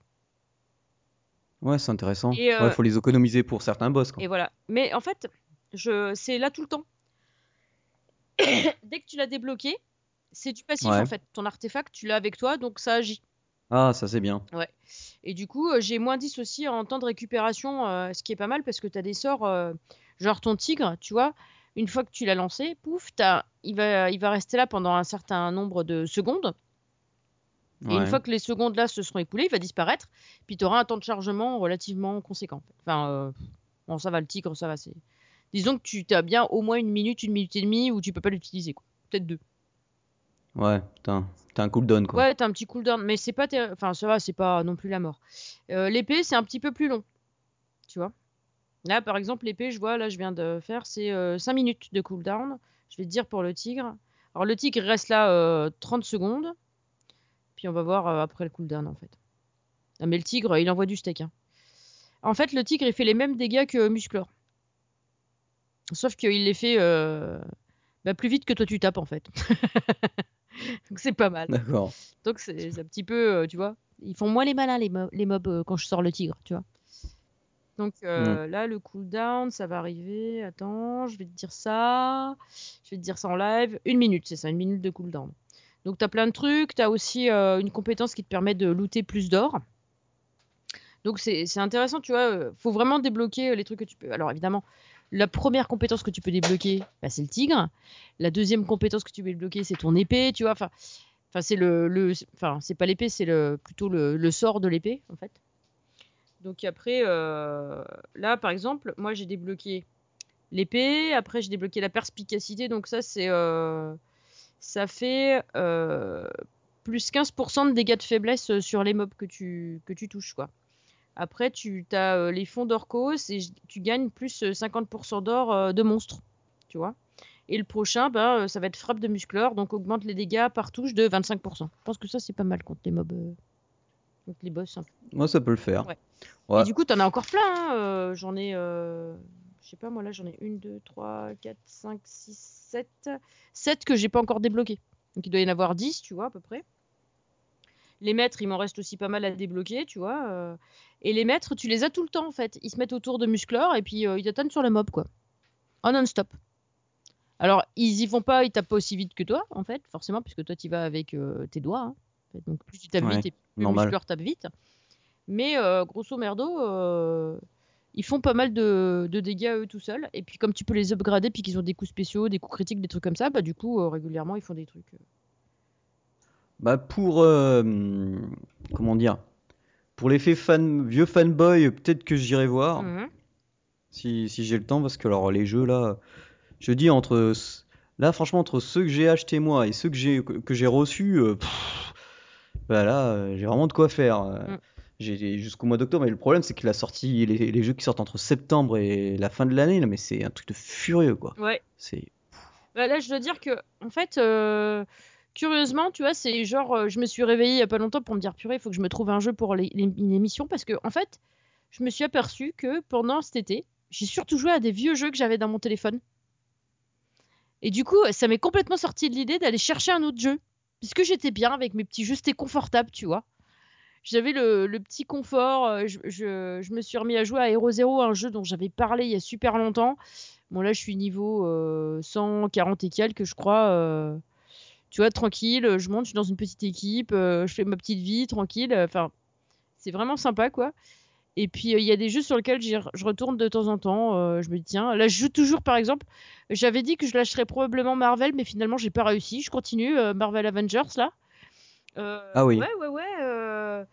Ouais, c'est intéressant. Euh, Ouais, faut les économiser pour certains boss, quoi. Et voilà. Mais en fait, je... c'est là tout le temps. Dès que tu l'as débloqué, c'est du passif Ouais. en fait. Ton artefact, tu l'as avec toi, donc ça agit. Ah, ça c'est bien. Et du coup, euh, j'ai moins 10 aussi en temps de récupération, euh, ce qui est pas mal parce que tu as des sorts, euh, genre ton tigre, tu vois, une fois que tu l'as lancé, pouf, t'as- il, va, il va rester là pendant un certain nombre de secondes. Et une fois que les secondes là se seront écoulées, il va disparaître. Puis tu auras un temps de chargement relativement conséquent. Enfin, euh, bon, ça va, le tigre, ça va. c'est Disons que tu as bien au moins une minute, une minute et demie où tu peux pas l'utiliser, quoi. Peut-être deux. Ouais, putain, t'as un cooldown, quoi. Ouais, t'as un petit cooldown, mais c'est pas. Enfin, ça va, c'est pas non plus la mort. Euh, l'épée, c'est un petit peu plus long. Tu vois? Là, par exemple, l'épée, je vois, là, je viens de faire, c'est 5 minutes de cooldown. Je vais te dire pour le tigre. Alors, le tigre reste là euh, 30 secondes. Puis on va voir euh, après le cooldown, en fait. Ah, mais le tigre, il envoie du steak. hein. En fait, le tigre, il fait les mêmes dégâts que Musclor. Sauf qu'il les fait euh, bah, plus vite que toi tu tapes, en fait. Donc, c'est pas mal. D'accord. Donc c'est c'est un petit peu, euh, tu vois, ils font moins les malins les, mo- les mobs euh, quand je sors le tigre, tu vois. Donc euh, là, le cooldown, ça va arriver. Attends, je vais te dire ça. Je vais te dire ça en live. Une minute, c'est ça, une minute de cooldown. Donc tu as plein de trucs. Tu as aussi euh, une compétence qui te permet de looter plus d'or. Donc c'est intéressant, tu vois. euh, Faut vraiment débloquer les trucs que tu peux. Alors évidemment, la première compétence que tu peux débloquer, bah, c'est le tigre. La deuxième compétence que tu peux débloquer, c'est ton épée, tu vois. Enfin, Enfin, c'est le, le enfin, c'est pas l'épée, c'est le plutôt le, le sort de l'épée en fait. Donc après, euh, là par exemple, moi j'ai débloqué l'épée, après j'ai débloqué la perspicacité, donc ça c'est, euh, ça fait euh, plus 15% de dégâts de faiblesse sur les mobs que tu touches quoi. Après tu as les fonds d'Orcos et tu gagnes plus euh, 50% d'or de monstres, tu vois. Et le prochain, bah, ça va être frappe de muscleur, donc augmente les dégâts par touche de 25%. Je pense que ça, c'est pas mal contre les mobs. Contre les boss. hein. Moi, ça peut le faire. Ouais. Ouais. Et du coup, t'en as encore plein. hein, euh, j'en ai. euh, Je sais pas, moi là, j'en ai 1, 2, 3, 4, 5, 6, 7. 7 que j'ai pas encore débloqués. Donc il doit y en avoir 10, tu vois, à peu près. Les maîtres, il m'en reste aussi pas mal à débloquer, tu vois. euh, Et les maîtres, tu les as tout le temps, en fait. Ils se mettent autour de muscleur et puis ils t'attendent sur le mob, quoi. En non-stop. Alors, ils y vont pas, ils tapent pas aussi vite que toi, en fait, forcément, puisque toi, tu vas avec tes doigts. hein. Fait, Donc, plus tu tapes Ouais, vite et plus le normal. muscleur tape vite. Mais euh, grosso merdo, euh, ils font pas mal de, de dégâts eux tout seuls. Et puis, comme tu peux les upgrader, puis qu'ils ont des coups spéciaux, des coups critiques, des trucs comme ça, bah, du coup, euh, régulièrement, ils font des trucs. Bah pour comment dire Pour l'effet fan vieux fanboy, peut-être que j'irai voir Mhm. si, si j'ai le temps parce que alors les jeux là, je dis entre là franchement entre ceux que j'ai achetés moi et ceux que j'ai que, j'ai reçus pff, bah là euh, j'ai vraiment de quoi faire. euh. Mm. J'ai jusqu'au mois d'octobre, mais le problème c'est que la sortie, les, les jeux qui sortent entre septembre et la fin de l'année, là, mais c'est un truc de furieux quoi. Ouais. C'est Bah, là, je dois dire que, en fait, euh, curieusement, tu vois, c'est genre, euh, je me suis réveillée il y a pas longtemps pour me dire, purée, il faut que je me trouve un jeu pour les- les- une émission, parce que, en fait, je me suis aperçu que pendant cet été, j'ai surtout joué à des vieux jeux que j'avais dans mon téléphone. Et du coup, ça m'est complètement sorti de l'idée d'aller chercher un autre jeu, puisque j'étais bien avec mes petits jeux, c'était confortable, tu vois. J'avais le, petit confort, euh, je, me suis remis à jouer à Hero Zero, un jeu dont j'avais parlé il y a super longtemps. Bon, là, je suis niveau euh, 140 et quelques, je crois. euh, tu vois, tranquille, je monte, je suis dans une petite équipe, euh, je fais ma petite vie, tranquille. Enfin, c'est vraiment sympa, quoi. Et puis, euh, il y a des jeux sur lesquels je retourne de temps en temps. euh, je me dis, tiens, là, je joue toujours, par exemple. J'avais dit que je lâcherais probablement Marvel, mais finalement, j'ai pas réussi. Je continue, euh, Marvel Avengers, là. Ah oui. Ouais, ouais, ouais.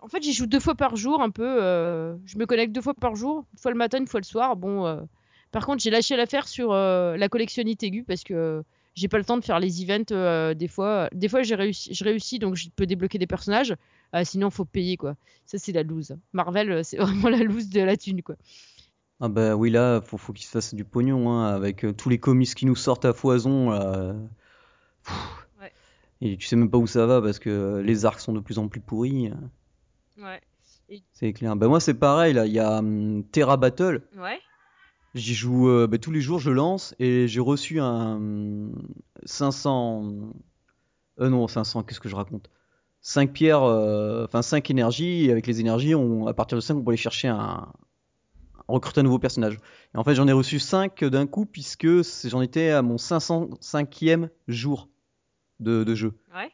En fait, j'y joue deux fois par jour, un peu. je me connecte deux fois par jour, une fois le matin, une fois le soir. Bon, par contre, j'ai lâché l'affaire sur la collectionnite aiguë parce que j'ai pas le temps de faire les events. euh, des fois, des fois, j'ai réussi, je réussis, donc je peux débloquer des personnages. Ah, sinon, faut payer quoi. Ça, c'est la loose. Marvel, euh, c'est vraiment la loose de la thune quoi. Ah bah oui, là, faut, faut qu'il se fasse du pognon, hein, avec euh, tous les comics qui nous sortent à foison. là. Ouais. Et tu sais même pas où ça va parce que euh, les arcs sont de plus en plus pourris. Ouais. C'est clair. Bah moi, c'est pareil, là. Il y a hum, Terra Battle. Ouais. J'y joue euh, bah, tous les jours, je lance et j'ai reçu un hum, 500. Euh, non, 500, qu'est-ce que je raconte? 5 pierres, euh, enfin 5 énergies, et avec les énergies, on, à partir de 5, on peut aller chercher un. recruter un nouveau personnage. Et en fait, j'en ai reçu 5 d'un coup, puisque j'en étais à mon 505e jour de, de jeu. Ouais.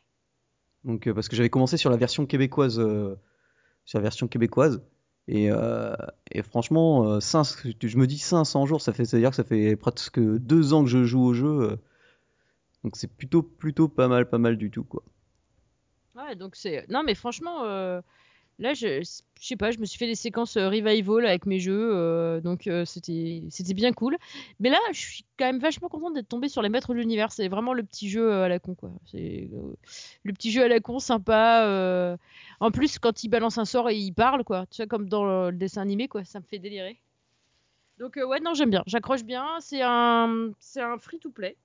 Donc, euh, parce que j'avais commencé sur la version québécoise. euh, sur la version québécoise. Et, euh, et franchement, euh, 5 je me dis 500 jours, ça fait, c'est-à-dire que ça fait presque deux ans que je joue au jeu. euh. donc c'est plutôt, plutôt pas mal, pas mal du tout, quoi. Ouais, donc c'est. Non, mais franchement, euh, là, je, sais pas, je me suis fait des séquences euh, revival avec mes jeux, euh, donc euh, c'était bien cool. Mais là, je suis quand même vachement contente d'être tombée sur les maîtres de l'univers. C'est vraiment le petit jeu à la con, quoi. C'est le petit jeu à la con, sympa. En plus, quand il balance un sort et il parle, quoi. Tu vois, comme dans le, dessin animé, quoi. Ça me fait délirer. Donc, ouais, non, j'aime bien. J'accroche bien. C'est un, c'est un free-to-play.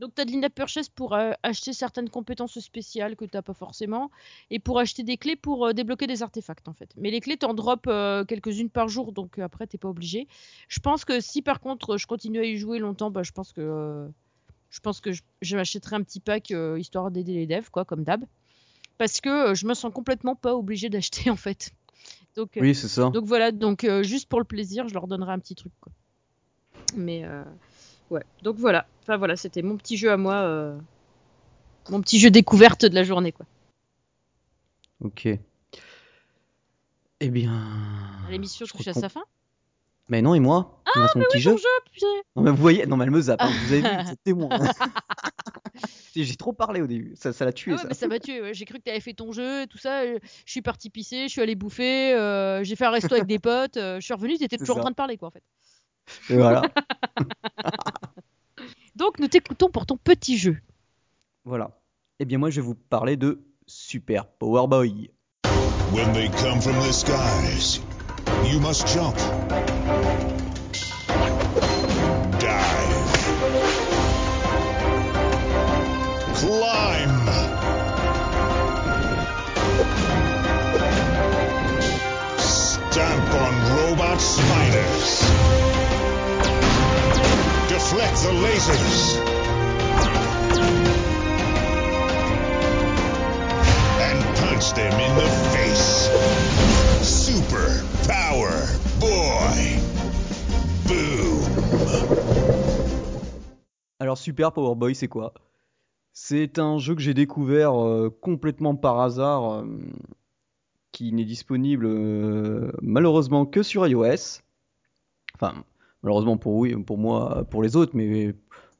Donc, tu as de l'in-app purchase pour euh, acheter certaines compétences spéciales que tu pas forcément et pour acheter des clés pour euh, débloquer des artefacts en fait. Mais les clés, t'en drop euh, quelques-unes par jour, donc euh, après, t'es pas obligé. Je pense que si par contre je continue à y jouer longtemps, bah, je pense que je pense que je, je m'achèterai un petit pack histoire d'aider les devs, quoi, comme d'hab. Parce que je me sens complètement pas obligé d'acheter en fait. Donc, Oui, c'est ça. donc voilà, donc juste pour le plaisir, je leur donnerai un petit truc. Quoi. Mais ouais, donc voilà. Enfin voilà, c'était mon petit jeu à moi, euh, mon petit jeu découverte de la journée. Quoi. Ok. Eh bien. L'émission je touche à sa fin? Mais non, et moi? Reste mon petit Oui, jeu. ton jeu. Non, mais vous voyez, non, mais elle me zappe, hein, vous avez vu, c'est témoin. J'ai trop parlé au début, ça ça l'a tué Ah ouais, ça. mais ça m'a tué. ouais. J'ai cru que t'avais fait ton jeu, tout ça. euh, Je suis parti pisser, je suis allé bouffer, euh, j'ai fait un resto avec des potes. euh, je suis revenu, t'étais C'est toujours en train de parler, quoi, en fait. Et voilà. Donc nous t'écoutons pour ton petit jeu. voilà. Eh bien, moi, je vais vous parler de Super Power Boy. When they come from the skies, you must jump, deflect the lasers, and punch them in the face. Super Power Boy. Boom. Alors, Super Power Boy, c'est quoi? C'est un jeu que j'ai découvert euh, complètement par hasard, euh, qui n'est disponible euh, malheureusement que sur iOS. Malheureusement pour, moi, pour les autres, mais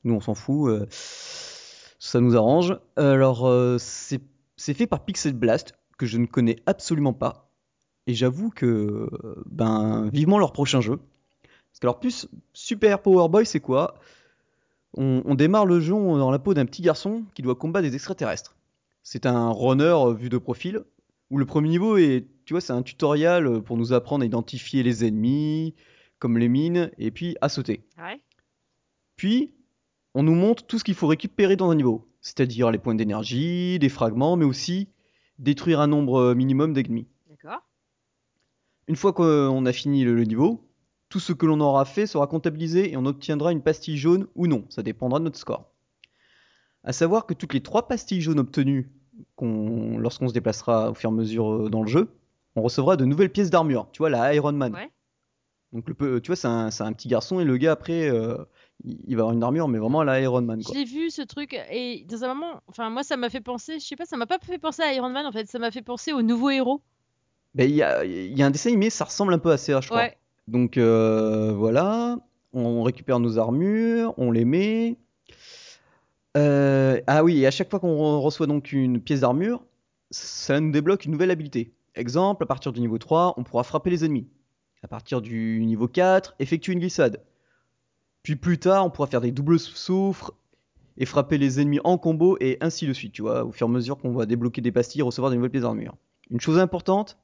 nous on s'en fout. euh, ça nous arrange. Alors, euh, c'est fait par Pixel Blast, que je ne connais absolument pas. Et j'avoue que, ben, vivement leur prochain jeu. Parce que, alors, plus Super Power Boy, c'est quoi? On, on démarre le jeu dans la peau d'un petit garçon qui doit combattre des extraterrestres. C'est un runner euh, vu de profil, où le premier niveau est, tu vois, c'est un tutoriel pour nous apprendre à identifier les ennemis, comme les mines, et puis à sauter. Ouais. Puis, on nous montre tout ce qu'il faut récupérer dans un niveau, c'est-à-dire les points d'énergie, des fragments, mais aussi détruire un nombre euh, minimum d'ennemis. D'accord. Une fois qu'on a fini le, niveau, tout ce que l'on aura fait sera comptabilisé et on obtiendra une pastille jaune ou non, ça dépendra de notre score. À savoir que toutes les trois pastilles jaunes obtenues qu'on- lorsqu'on se déplacera au fur et à mesure euh, dans le jeu, on recevra de nouvelles pièces d'armure. Tu vois, la Iron Man. Ouais. Donc le tu vois, c'est un, petit garçon et le gars après, euh, il va avoir une armure, mais vraiment à la Iron Man. L'ai vu ce truc et dans un moment, enfin moi ça m'a fait penser, je sais pas, ça m'a pas fait penser à Iron Man en fait, ça m'a fait penser au nouveau héros. Ben, Il y, a, il y a un dessin animé, ça ressemble un peu à ça, je crois. Ouais. Donc euh, voilà, on récupère nos armures, on les met. Euh, ah oui, et à chaque fois qu'on re- reçoit donc une pièce d'armure, ça nous débloque une nouvelle habilité. Exemple, à partir du niveau 3, on pourra frapper les ennemis. À partir du niveau 4, effectuer une glissade. Puis plus tard, on pourra faire des doubles fr- et frapper les ennemis en combo et ainsi de suite, tu vois, au fur et à mesure qu'on va débloquer des pastilles et recevoir des nouvelles pièces d'armure. Une chose importante,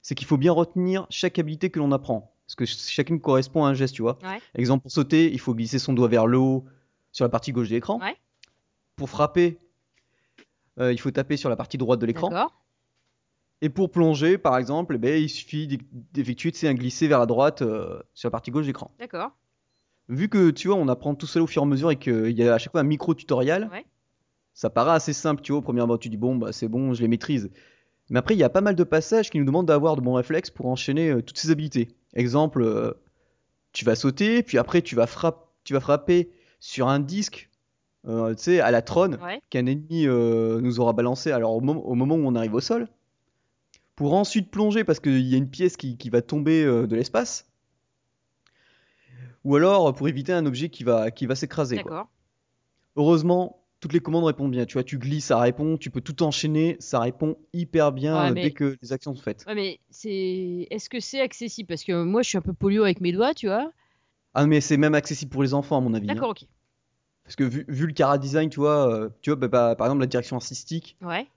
c'est qu'il faut bien retenir chaque habilité que l'on apprend. Parce que ch- chacune correspond à un geste, tu vois. Ouais. Exemple, pour sauter, il faut glisser son doigt vers le haut sur la partie gauche de l'écran. Ouais. Pour frapper, euh, il faut taper sur la partie droite de l'écran. Et pour plonger, par exemple, eh ben, il suffit d'e- d'effectuer tu sais, un glisser vers la droite euh, sur la partie gauche de l'écran. D'accord. Vu que tu vois, on apprend tout seul au fur et à mesure et qu'il y a à chaque fois un micro tutoriel, Ouais. ça paraît assez simple, tu vois. Au premier abord, tu dis bon, bah c'est bon, je les maîtrise. Mais après, il y a pas mal de passages qui nous demandent d'avoir de bons réflexes pour enchaîner euh, toutes ces habilités. Exemple, euh, tu vas sauter, puis après tu vas, frapp- tu vas frapper sur un disque, euh, tu sais, à la trône Ouais. qu'un ennemi euh, nous aura balancé alors au, mom- au moment où on arrive au sol, pour ensuite plonger parce qu'il y a une pièce qui, qui va tomber euh, de l'espace, ou alors pour éviter un objet qui va, qui va s'écraser. Heureusement, toutes les commandes répondent bien. Tu vois, tu glisses, ça répond, tu peux tout enchaîner, ça répond hyper bien Ouais, euh, mais- dès que les actions sont faites. Ouais, mais c'est. Est-ce que c'est accessible? Parce que moi, je suis un peu polio avec mes doigts, tu vois. Ah mais c'est même accessible pour les enfants à mon avis. hein. D'accord, ok. Parce que vu, vu le cara design, tu vois, euh, tu vois bah, bah, par exemple la direction artistique, Ouais.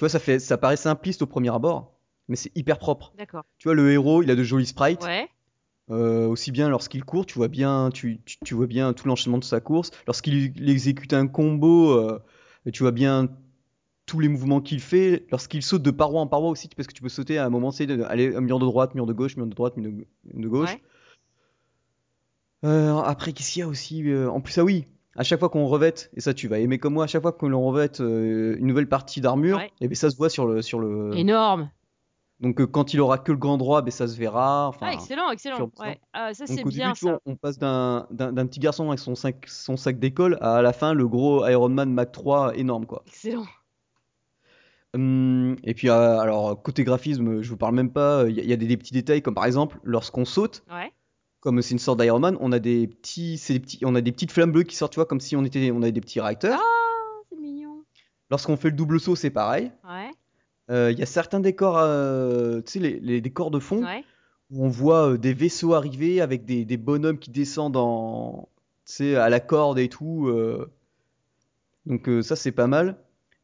Tu vois, ça fait, ça paraît simpliste au premier abord, mais c'est hyper propre. D'accord. Tu vois, le héros, il a de jolis sprites. Ouais. Euh, aussi bien lorsqu'il court, tu vois bien, tu, tu, tu vois bien tout l'enchaînement de sa course. Lorsqu'il il exécute un combo, euh, tu vois bien tous les mouvements qu'il fait. Lorsqu'il saute de paroi en paroi aussi, parce que tu peux sauter à un moment, c'est aller un mur de droite, mur de gauche, mur de droite, mur de, de gauche. Ouais. Euh, après, qu'est-ce qu'il y a aussi En plus, ah oui, à chaque fois qu'on revête, et ça tu vas aimer comme moi, à chaque fois que l'on revête euh, une nouvelle partie d'armure, Ouais. et ben ça se voit sur le sur le. Énorme. Donc euh, quand il aura que le grand droit, ben ça se verra. Enfin, ah, excellent, excellent. sur- Ouais. Ah, ça, c'est bien début, tu vois, ça. on passe d'un petit garçon avec son sac, son sac d'école à à la fin le gros Iron Man Mach 3 énorme quoi. Excellent. Hum, et puis euh, alors côté graphisme, je vous parle même pas, il y, a- il y a des, des petits détails comme par exemple lorsqu'on saute, Ouais. Comme c'est une sorte d'Iron Man, on a des petits, des petits, on a des petites flammes bleues qui sortent, tu vois, comme si on était, on avait des petits réacteurs. Ah, c'est mignon. Lorsqu'on fait le double saut, c'est pareil. Ouais. Euh, Il y a certains décors, euh, tu sais, les, les décors de fond, Ouais. où on voit euh, des vaisseaux arriver avec des, des bonhommes qui descendent en, à la corde et tout. Donc ça, c'est pas mal.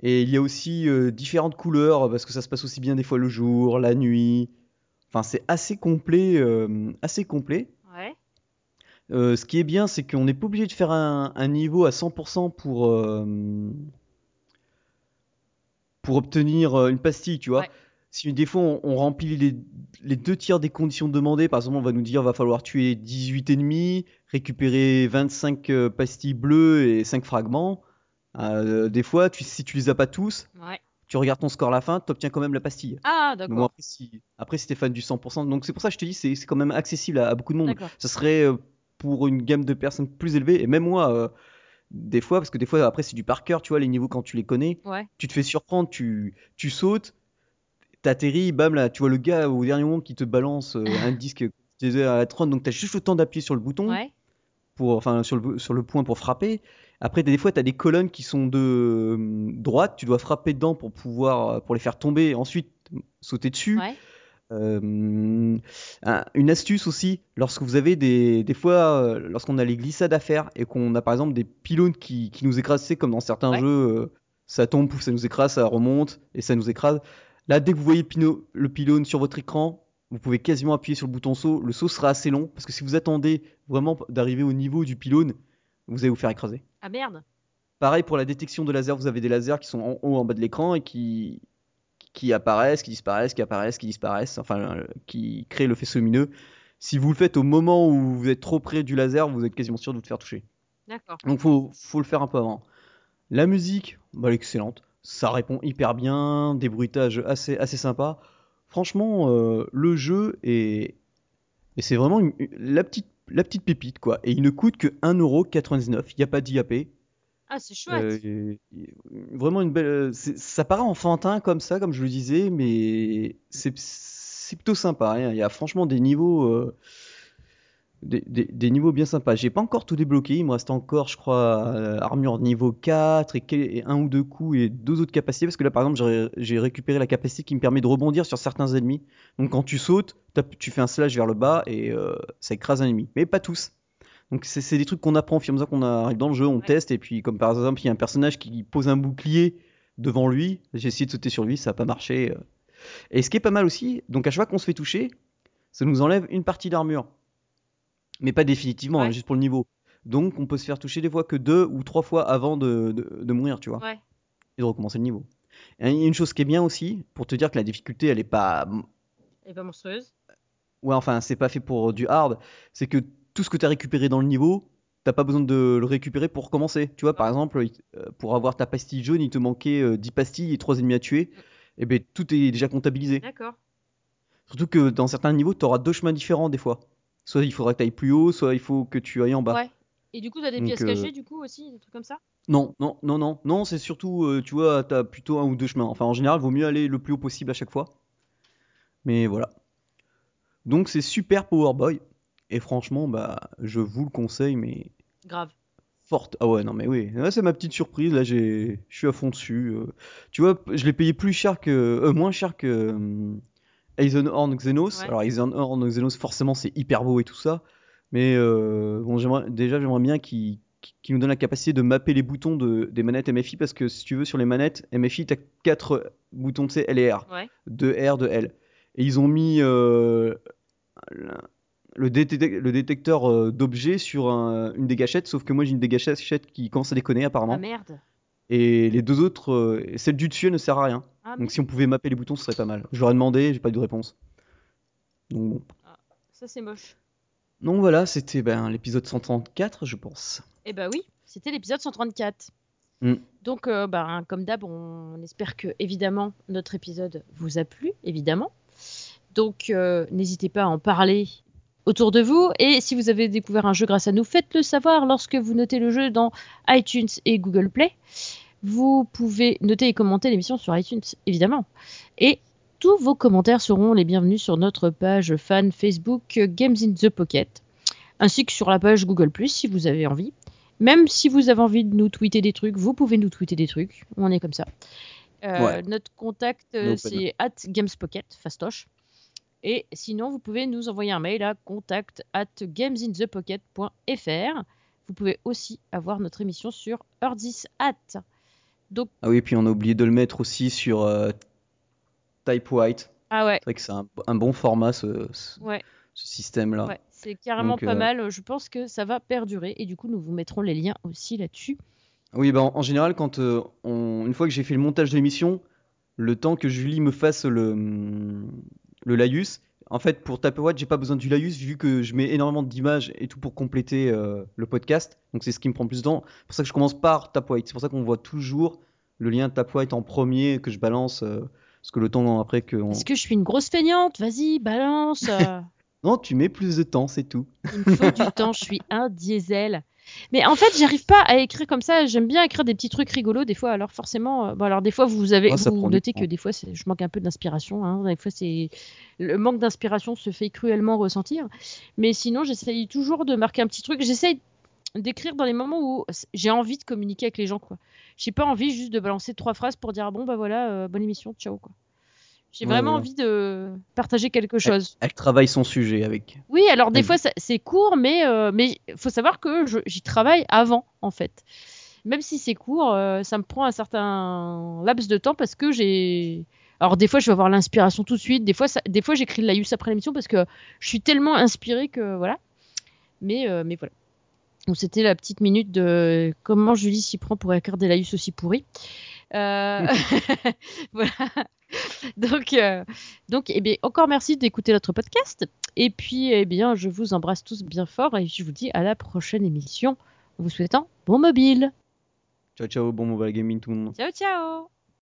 Et il y a aussi différentes couleurs, parce que ça se passe aussi bien des fois le jour, la nuit. Enfin, c'est assez complet, assez complet. Euh, ce qui est bien, c'est qu'on n'est pas obligé de faire un, un niveau à 100% pour, euh, pour obtenir euh, une pastille, tu vois. Ouais. Si des fois on, on remplit les, les deux tiers des conditions demandées, par exemple, on va nous dire va falloir tuer 18 ennemis, récupérer 25 euh, pastilles bleues et 5 fragments. Euh, des fois, tu, si tu les as pas tous, Ouais. tu regardes ton score à la fin, tu obtiens quand même la pastille. Ah, d'accord. après, si, après, si t'es fan du 100%, donc c'est pour ça que je te dis, c'est c'est quand même accessible à, à beaucoup de monde. Ça serait euh, pour une gamme de personnes plus élevée, et même moi, euh, des fois, parce que des fois, après, c'est du par cœur, tu vois, les niveaux quand tu les connais, Ouais. tu te fais surprendre, tu, tu sautes, t'atterris, bam, là, tu vois le gars au dernier moment qui te balance euh, un disque à la trône, donc t'as juste le temps d'appuyer sur le bouton, Ouais. pour, enfin, sur le, sur le point pour frapper. Après, des fois, tu as des colonnes qui sont de euh, droite, tu dois frapper dedans pour pouvoir, pour les faire tomber, ensuite sauter dessus. Ouais. Euh, un- une astuce aussi, lorsque vous avez des, des fois, euh, lorsqu'on a les glissades à faire et qu'on a par exemple des pylônes qui, qui nous écrasent, c'est comme dans certains Ouais. jeux, euh, ça tombe, ça nous écrase, ça remonte et ça nous écrase. Là, dès que vous voyez pino- le pylône sur votre écran, vous pouvez quasiment appuyer sur le bouton saut. Le saut sera assez long parce que si vous attendez vraiment d'arriver au niveau du pylône, vous allez vous faire écraser. Ah, merde. Pareil pour la détection de laser, vous avez des lasers qui sont en haut, en bas de l'écran et qui, qui apparaissent, qui disparaissent, qui apparaissent, qui disparaissent, enfin, qui créent le faisceau lumineux. Si vous le faites au moment où vous êtes trop près du laser, vous êtes quasiment sûr de vous faire toucher. D'accord. Donc faut, faut le faire un peu avant. La musique, bah, elle est excellente. Ça répond hyper bien, des bruitages assez, assez sympas. Franchement, euh, le jeu est, et c'est vraiment une- la, petite, la petite pépite, quoi. Et il ne coûte que 1,99€. Il n'y a pas d'IAP. Ah, c'est chouette. Euh, vraiment une belle. c'est- Ça paraît enfantin comme ça, comme je le disais, mais c'est plutôt sympa. hein. Il y a franchement des niveaux, euh, des, niveaux bien sympas. J'ai pas encore tout débloqué, il me reste encore, je crois, euh, armure niveau 4 et, et un ou deux coups et deux autres capacités. Parce que là, par exemple, j'ai- récupéré la capacité qui me permet de rebondir sur certains ennemis. Donc quand tu sautes, tu fais un slash vers le bas et euh, ça écrase un ennemi. Mais pas tous. Donc c'est des trucs qu'on apprend au fur et à mesure qu'on arrive dans le jeu, on teste. Et puis, comme par exemple, il y a un personnage qui pose un bouclier devant lui. J'ai essayé de sauter sur lui, ça n'a pas marché. euh. Et ce qui est pas mal aussi, donc à chaque fois qu'on se fait toucher, ça nous enlève une partie d'armure. Mais pas définitivement, Ouais. hein, juste pour le niveau. Donc on peut se faire toucher des fois que deux ou trois fois avant de, de- de mourir, tu vois, Ouais. et de recommencer le niveau. Et une chose qui est bien aussi, pour te dire que la difficulté, elle est pas. Et pas monstrueuse. Ouais, enfin, c'est pas fait pour du hard, c'est que tout ce que tu as récupéré dans le niveau, t'as pas besoin de le récupérer pour recommencer. Tu vois, par exemple, il- euh, pour avoir ta pastille jaune, il te manquait euh, 10 pastilles et 3 ennemis à tuer. Et ben tout est déjà comptabilisé. D'accord. Surtout que dans certains niveaux, tu auras deux chemins différents des fois. Soit il faudra que tu ailles plus haut, soit il faut que tu ailles en bas. Ouais. Et du coup, t'as des Donc, pièces euh, cachées, du coup, aussi, des trucs comme ça? Non, non, non, non, non, c'est surtout, euh, tu vois, t'as plutôt un ou deux chemins. Enfin, en général, vaut mieux aller le plus haut possible à chaque fois. Mais voilà. Donc c'est super Powerboy. Et franchement, bah, je vous le conseille, mais Grave. forte. Ah ouais, non, mais oui, Là, c'est ma petite surprise. Là, j'ai, je suis à fond dessus. euh. Tu vois, je l'ai payé plus cher que, euh, moins cher que euh, Eisenhorn Xenos. Ouais. Alors Eisenhorn Xenos, forcément, c'est hyper beau et tout ça. Mais euh, bon, j'aimerais, déjà, j'aimerais bien qu'il nous donne la capacité de mapper les boutons de, des manettes MFI parce que si tu veux, sur les manettes MFI, t'as quatre boutons, tu sais, L et R. Ouais. de R, de L. Et ils ont mis euh, le, le détec- le détecteur euh, d'objets sur un- une des gâchettes, sauf que moi j'ai une des gâchettes qui commence à déconner apparemment. Ah merde. Et les deux autres, euh, celle du dessus elle ne sert à rien. Ah, Donc si on pouvait mapper les boutons, ce serait pas mal. Je leur ai demandé, j'ai pas eu de réponse. Donc bon. Ça, c'est moche. Donc voilà, c'était ben, l'épisode 134, je pense. Eh bah oui, c'était l'épisode 134. Mm. Donc, euh, ben, comme d'hab, on espère que, évidemment, notre épisode vous a plu, évidemment. Donc, euh, n'hésitez pas à en parler autour de vous. Et si vous avez découvert un jeu grâce à nous, faites-le savoir lorsque vous notez le jeu dans iTunes et Google Play. Vous pouvez noter et commenter l'émission sur iTunes, évidemment. Et tous vos commentaires seront les bienvenus sur notre page fan Facebook euh, Games in the Pocket, ainsi que sur la page Google ⁇ si vous avez envie. Même si vous avez envie de nous tweeter des trucs, vous pouvez nous tweeter des trucs. On est comme ça. Euh, Ouais. Notre contact, euh, c'est at gamespocket, fastoche. Et sinon, vous pouvez nous envoyer un mail à contact at gamesinthepocket.fr. Vous pouvez aussi avoir notre émission sur at. Donc, Ah oui, puis on a oublié de le mettre aussi sur euh, Typewhite. ah ouais, C'est vrai que c'est un, un bon format ce, ce- ouais. ce système-là. Ouais, c'est carrément Donc, pas euh, mal. Je pense que ça va perdurer et du coup, nous vous mettrons les liens aussi là-dessus. Oui, bah, en, en général, quand euh, on- une fois que j'ai fait le montage de l'émission, le temps que Julie me fasse le, hum, le laïus, en fait, pour Tapewatch, j'ai pas besoin du laïus vu que je mets énormément d'images et tout pour compléter euh, le podcast. Donc c'est ce qui me prend plus de temps. C'est pour ça que je commence par Tapewhite. C'est pour ça qu'on voit toujours le lien Tapewhite en premier que je balance. euh, parce que le temps après que. on- Est-ce que je suis une grosse feignante Vas-y, balance. Non, tu mets plus de temps, c'est tout. Il me faut du temps, je suis un diesel. Mais en fait, j'arrive pas à écrire comme ça. J'aime bien écrire des petits trucs rigolos des fois. Alors forcément, euh, bon, alors des fois vous avez, ça vous notez que des fois je manque un peu d'inspiration. Hein. Des fois c'est le manque d'inspiration se fait cruellement ressentir. Mais sinon, j'essaye toujours de marquer un petit truc. J'essaye d'écrire dans les moments où j'ai envie de communiquer avec les gens. quoi. J'ai pas envie juste de balancer trois phrases pour dire ah bon bah voilà, euh, bonne émission, ciao quoi. J'ai Ouais, vraiment envie de partager quelque chose. Elle travaille son sujet avec. Oui, alors des fois c'est court, mais euh, mais faut savoir que j'y travaille avant en fait. Même si c'est court, euh, ça me prend un certain laps de temps parce que j'ai. Alors des fois je vais avoir l'inspiration tout de suite, des fois ça- des fois j'écris le laïus après l'émission parce que je suis tellement inspirée que voilà. Mais euh, mais voilà. Donc c'était la petite minute de comment Julie s'y prend pour écrire des laïus aussi pourris. Euh, voilà. Donc, euh, donc eh bien, encore merci d'écouter notre podcast. Et puis, eh bien, je vous embrasse tous bien fort et je vous dis à la prochaine émission en vous souhaitant bon mobile. Ciao, ciao, bon mobile gaming tout le monde. Ciao, ciao